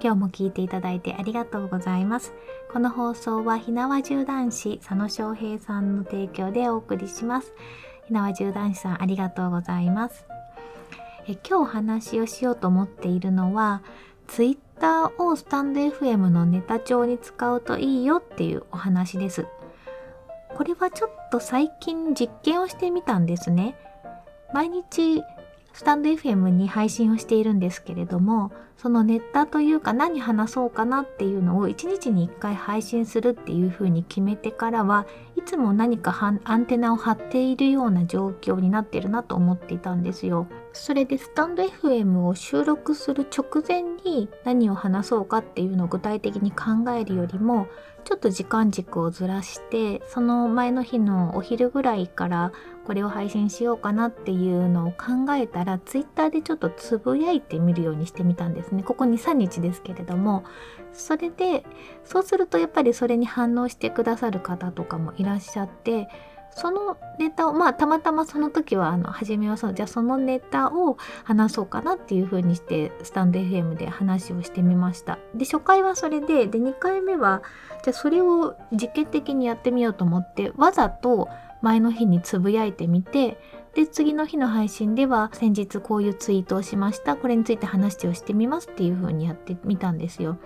今日も聞いていただいてありがとうございます。この放送はひなわ銃男子佐野翔平さんの提供でお送りします。ひなわ銃男子さんありがとうございます。え今日お話をしようと思っているのは、ツイッターをスタンド FM のネタ帳に使うといいよっていうお話です。これはちょっと最近実験をしてみたんですね。毎日スタンド FM に配信をしているんですけれども、そのネタというか何話そうかなっていうのを1日に1回配信するっていうふうに決めてからはいつも何かアンテナを張っているような状況になってるなと思っていたんですよ。それでスタンド FM を収録する直前に何を話そうかっていうのを具体的に考えるよりもちょっと時間軸をずらしてその前の日のお昼ぐらいからこれを配信しようかなっていうのを考えたら Twitter でちょっとつぶやいてみるようにしてみたんですね。ここ23日ですけれども。それでそうするとやっぱりそれに反応してくださる方とかもいらっしゃってそのネタをまあたまたまその時はあの初めはそうじゃあそのネタを話そうかなっていう風にしてスタンド FM で話をしてみましたで初回はそれでで2回目はじゃあそれを実験的にやってみようと思ってわざと前の日につぶやいてみてで次の日の配信では先日こういうツイートをしましたこれについて話をしてみますっていう風にやってみたんですよ。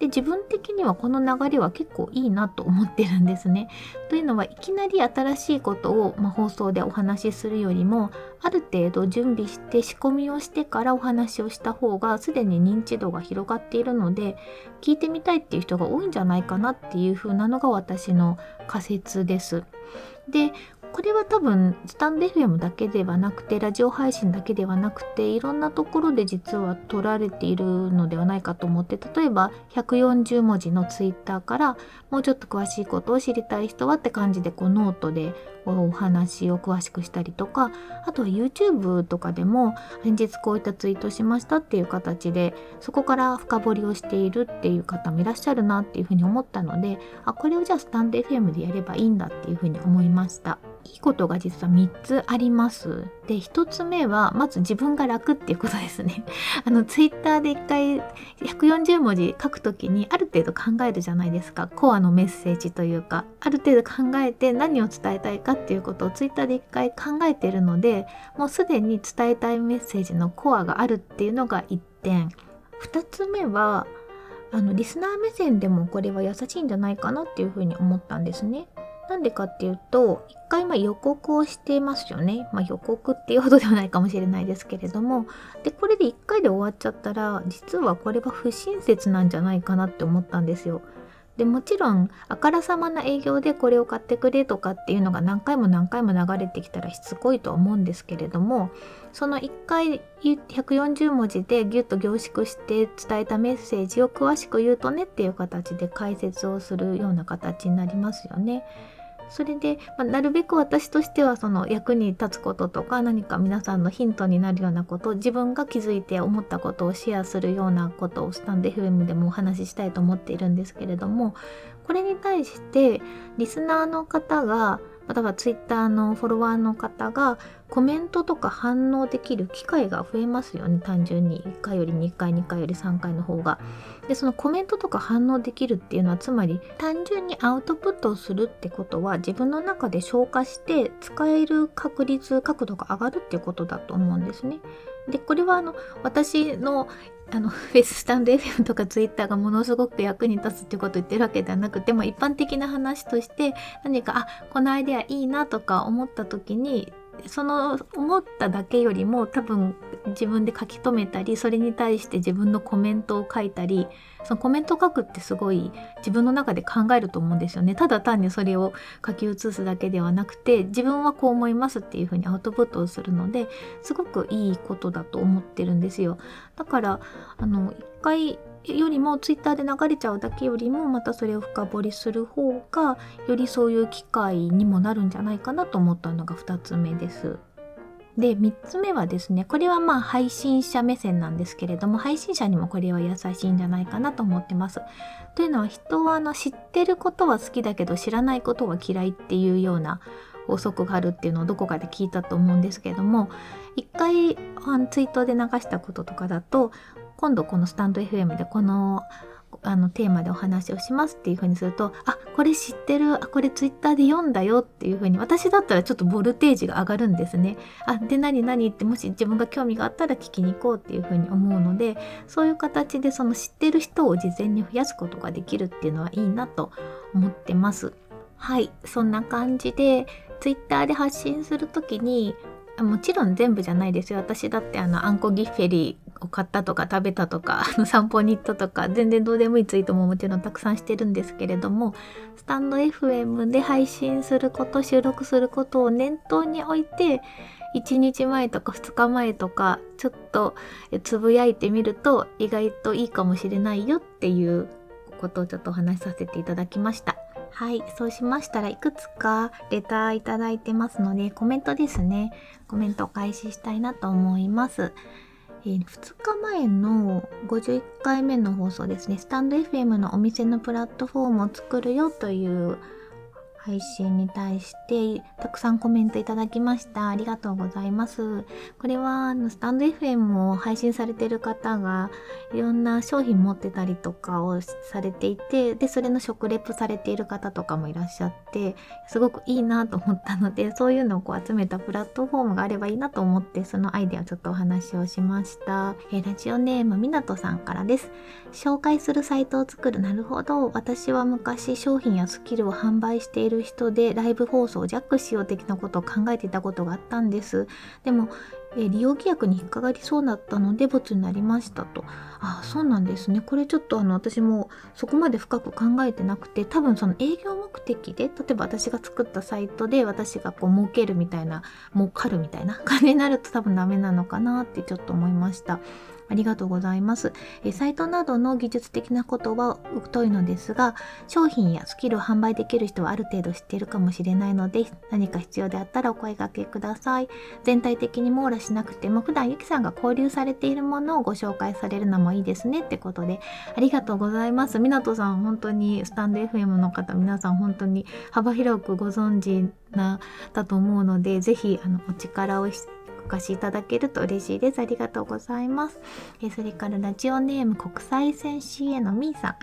で自分的にはこの流れは結構いいなと思ってるんですね。というのはいきなり新しいことを、まあ、放送でお話しするよりもある程度準備して仕込みをしてからお話をした方がすでに認知度が広がっているので聞いてみたいっていう人が多いんじゃないかなっていう風なのが私の仮説です。でこれは多分スタンド FM だけではなくてラジオ配信だけではなくていろんなところで実は取られているのではないかと思って例えば140文字のツイッターからもうちょっと詳しいことを知りたい人はって感じでこうノートでお話を詳しくしたりとかあとは YouTube とかでも先日こういったツイートしましたっていう形でそこから深掘りをしているっていう方もいらっしゃるなっていうふうに思ったのであこれをじゃあスタンド FM でやればいいんだっていうふうに思いました。いいことが実は3つあります。で、1つ目は、まず自分が楽っていうことですね。あの、ツイッターで1回140文字書くときにある程度考えるじゃないですか。コアのメッセージというか、ある程度考えて何を伝えたいかっっていうことをツイッターで1回考えてるので、もうすでに伝えたいメッセージのコアがあるっていうのが1点。2つ目は、あのリスナー目線でもこれは優しいんじゃないかなっていうふうに思ったんですね。なんでかっていうと、一回ま予告をしていますよね。まあ、予告っていうほどではないかもしれないですけれども。で、これで一回で終わっちゃったら、実はこれは不親切なんじゃないかなって思ったんですよ。でもちろんあからさまな営業でこれを買ってくれとかっていうのが何回も何回も流れてきたらしつこいとは思うんですけれどもその1回140文字でギュッと凝縮して伝えたメッセージを詳しく言うとねっていう形で解説をするような形になりますよね。それで、まあ、なるべく私としてはその役に立つこととか何か皆さんのヒントになるようなこと自分が気づいて思ったことをシェアするようなことをスタンド FM でもお話ししたいと思っているんですけれどもこれに対してリスナーの方が例えばツイッターのフォロワーの方がコメントとか反応できる機会が増えますよね単純に1回より2回2回より3回の方が。でそのコメントとか反応できるっていうのはつまり単純にアウトプットをするってことは自分の中で消化して使える確率角度が上がるっていうことだと思うんですね。でこれはあの私のあのフェススタンド FM とか Twitter がものすごく役に立つっていうことを言ってるわけではなくても一般的な話として何かあこのアイデアいいなとか思った時にその思っただけよりも多分自分で書き留めたりそれに対して自分のコメントを書いたりそのコメントを書くってすごい自分の中で考えると思うんですよね。ただ単にそれを書き写すだけではなくて自分はこう思いますっていうふうにアウトプットをするのですごくいいことだと思ってるんですよ。だからあの一回よりもツイッターで流れちゃうだけよりもまたそれを深掘りする方がよりそういう機会にもなるんじゃないかなと思ったのが2つ目です。で3つ目はですねこれはまあ配信者目線なんですけれども配信者にもこれは優しいんじゃないかなと思ってます。というのは人はあの知ってることは好きだけど知らないことは嫌いっていうような法則があるっていうのをどこかで聞いたと思うんですけども一回ツイートで流したこととかだと今度このスタンド FM でこのあのテーマでお話をしますっていう風にするとあこれ知ってるあこれツイッターで読んだよっていう風に私だったらちょっとボルテージが上がるんですね。あで何何ってもし自分が興味があったら聞きに行こうっていう風に思うのでそういう形でその知ってる人を事前に増やすことができるっていうのはいいなと思ってます。はいそんな感じでツイッターで発信する時にもちろん全部じゃないですよ私だってあのあんこギフェリーを買ったとか食べたとか散歩に行ったとか全然どうでもいいツイートももちろんたくさんしてるんですけれどもスタンド FM で配信すること収録することを念頭に置いて1日前とか2日前とかちょっとつぶやいてみると意外といいかもしれないよっていうことをちょっとお話しさせていただきました。はい、そうしましたらいくつかレターいただいてますのでコメントですね。コメントを開始したいなと思います。えー、2日前の51回目の放送ですね、スタンド FM のお店のプラットフォームを作るよという配信に対してたくさんコメントいただきました。ありがとうございます。これはスタンド FM を配信されてる方がいろんな商品持ってたりとかをされていて、で、それの食レポされている方とかもいらっしゃって、すごくいいなと思ったので、そういうのをこう集めたプラットフォームがあればいいなと思って、そのアイデアをちょっとお話をしました。えー、ラジオネームみなとさんからです。紹介するサイトを作る。なるほど。私は昔商品やスキルを販売しているる人でライブ放送をジャックしよう的なことを考えていたことがあったんです。でも、え利用規約に引っかかりそうだったのでボツになりましたと。ああ、そうなんですね。これちょっとあの私もそこまで深く考えてなくて、多分その営業目的で、例えば私が作ったサイトで私がこう儲けるみたいな、儲かるみたいな感じになると多分ダメなのかなってちょっと思いました。ありがとうございます。えサイトなどの技術的なことは疎いのですが、商品やスキルを販売できる人はある程度知っているかもしれないので、何か必要であったらお声掛けください。全体的に網羅しなくても、普段ゆきさんが交流されているものをご紹介されるのもいいですねってことで、ありがとうございます。みなとさん、本当にスタンド FM の方、皆さん本当に幅広くご存知なだと思うので、ぜひあのお力をお貸しいただけると嬉しいです。ありがとうございます。えそれからラジオネーム国際線 CA のみーさん。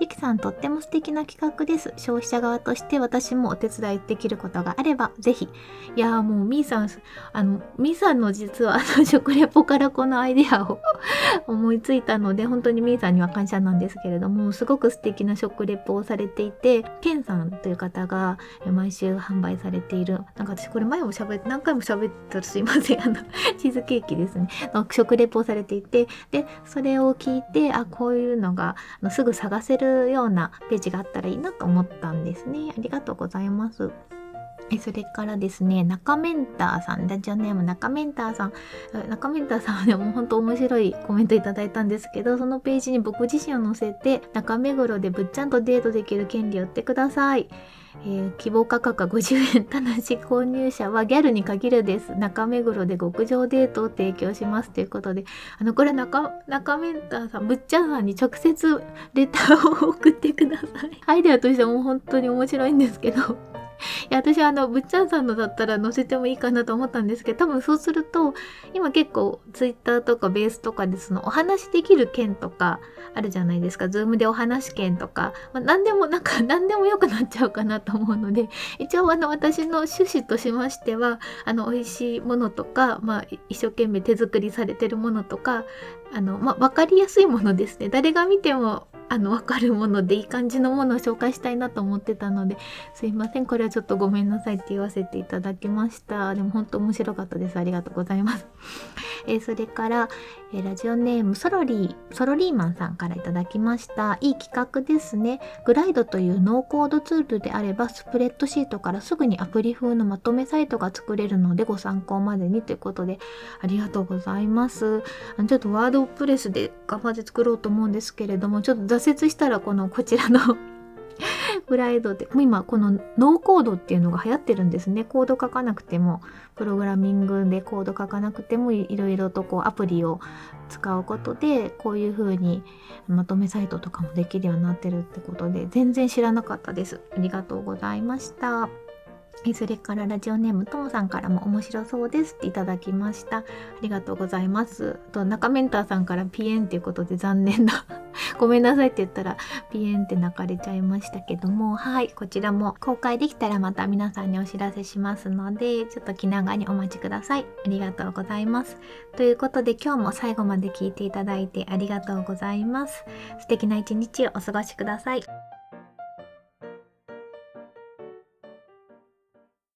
ゆきさんとっても素敵な企画です。消費者側として私もお手伝いできることがあれば、ぜひ。いやーもうみーさん、あの、みーさんの実はあの食レポからこのアイデアを 思いついたので、本当にみーさんには感謝なんですけれども、すごく素敵な食レポをされていて、ケンさんという方が毎週販売されている、なんか私これ前も喋って、何回も喋ったらすいません。チーズケーキですね。の食レポをされていてでそれを聞いてあこういうのがあのすぐ探せるようなページがあったらいいなと思ったんですね。ありがとうございます。それからですね、中メンターさん、ラジオネーム中メンターさん、中メンターさんはね、もう本当面白いコメントいただいたんですけど、そのページに僕自身を載せて、中目黒でぶっちゃんとデートできる権利を売ってください。えー、希望価格は50円。ただし購入者はギャルに限るです。中目黒で極上デートを提供しますということであのこれ中中メンターさんぶっちゃんさんに直接レターを 送ってください。アイデアとしても本当に面白いんですけど。いや私はあのぶっちゃんさんのだったら載せてもいいかなと思ったんですけど多分そうすると今結構ツイッターとかベースとかでそのお話できる件とかあるじゃないですか。ズームでお話件とか、まあ、何でもなんか 何でもよくなっちゃうかなと思うので一応あの私の趣旨としましてはあの美味しいものとか、まあ、一生懸命手作りされてるものとかあの、まあ、分かりやすいものですね。誰が見てもあの分かるものでいい感じのものを紹介したいなと思ってたのですいません。これはちょっとごめんなさいって言わせていただきました。でも本当面白かったです。ありがとうございます。えー、それから、えー、ラジオネームソロリーソロリーマンさんからいただきました。いい企画ですね。グライドというノーコードツールであればスプレッドシートからすぐにアプリ風のまとめサイトが作れるのでご参考までにということでありがとうございます。ちょっとワードプレスで頑張って作ろうと思うんですけれどもちょっと挫折したらこのこちらのフライドで今このノーコードっていうのが流行ってるんですね。コード書かなくてもプログラミングでコード書かなくてもいろいろとこうアプリを使うことでこういう風にまとめサイトとかもできるようになってるってことで全然知らなかったです。ありがとうございました。それからラジオネームともさんからも面白そうですっていただきました。ありがとうございます。と中メンターさんからピエンっていうことで残念な ごめんなさいって言ったらピエンって泣かれちゃいましたけども、はい、こちらも公開できたらまた皆さんにお知らせしますので、ちょっと気長にお待ちください。ありがとうございます。ということで今日も最後まで聞いていただいてありがとうございます。素敵な一日をお過ごしください。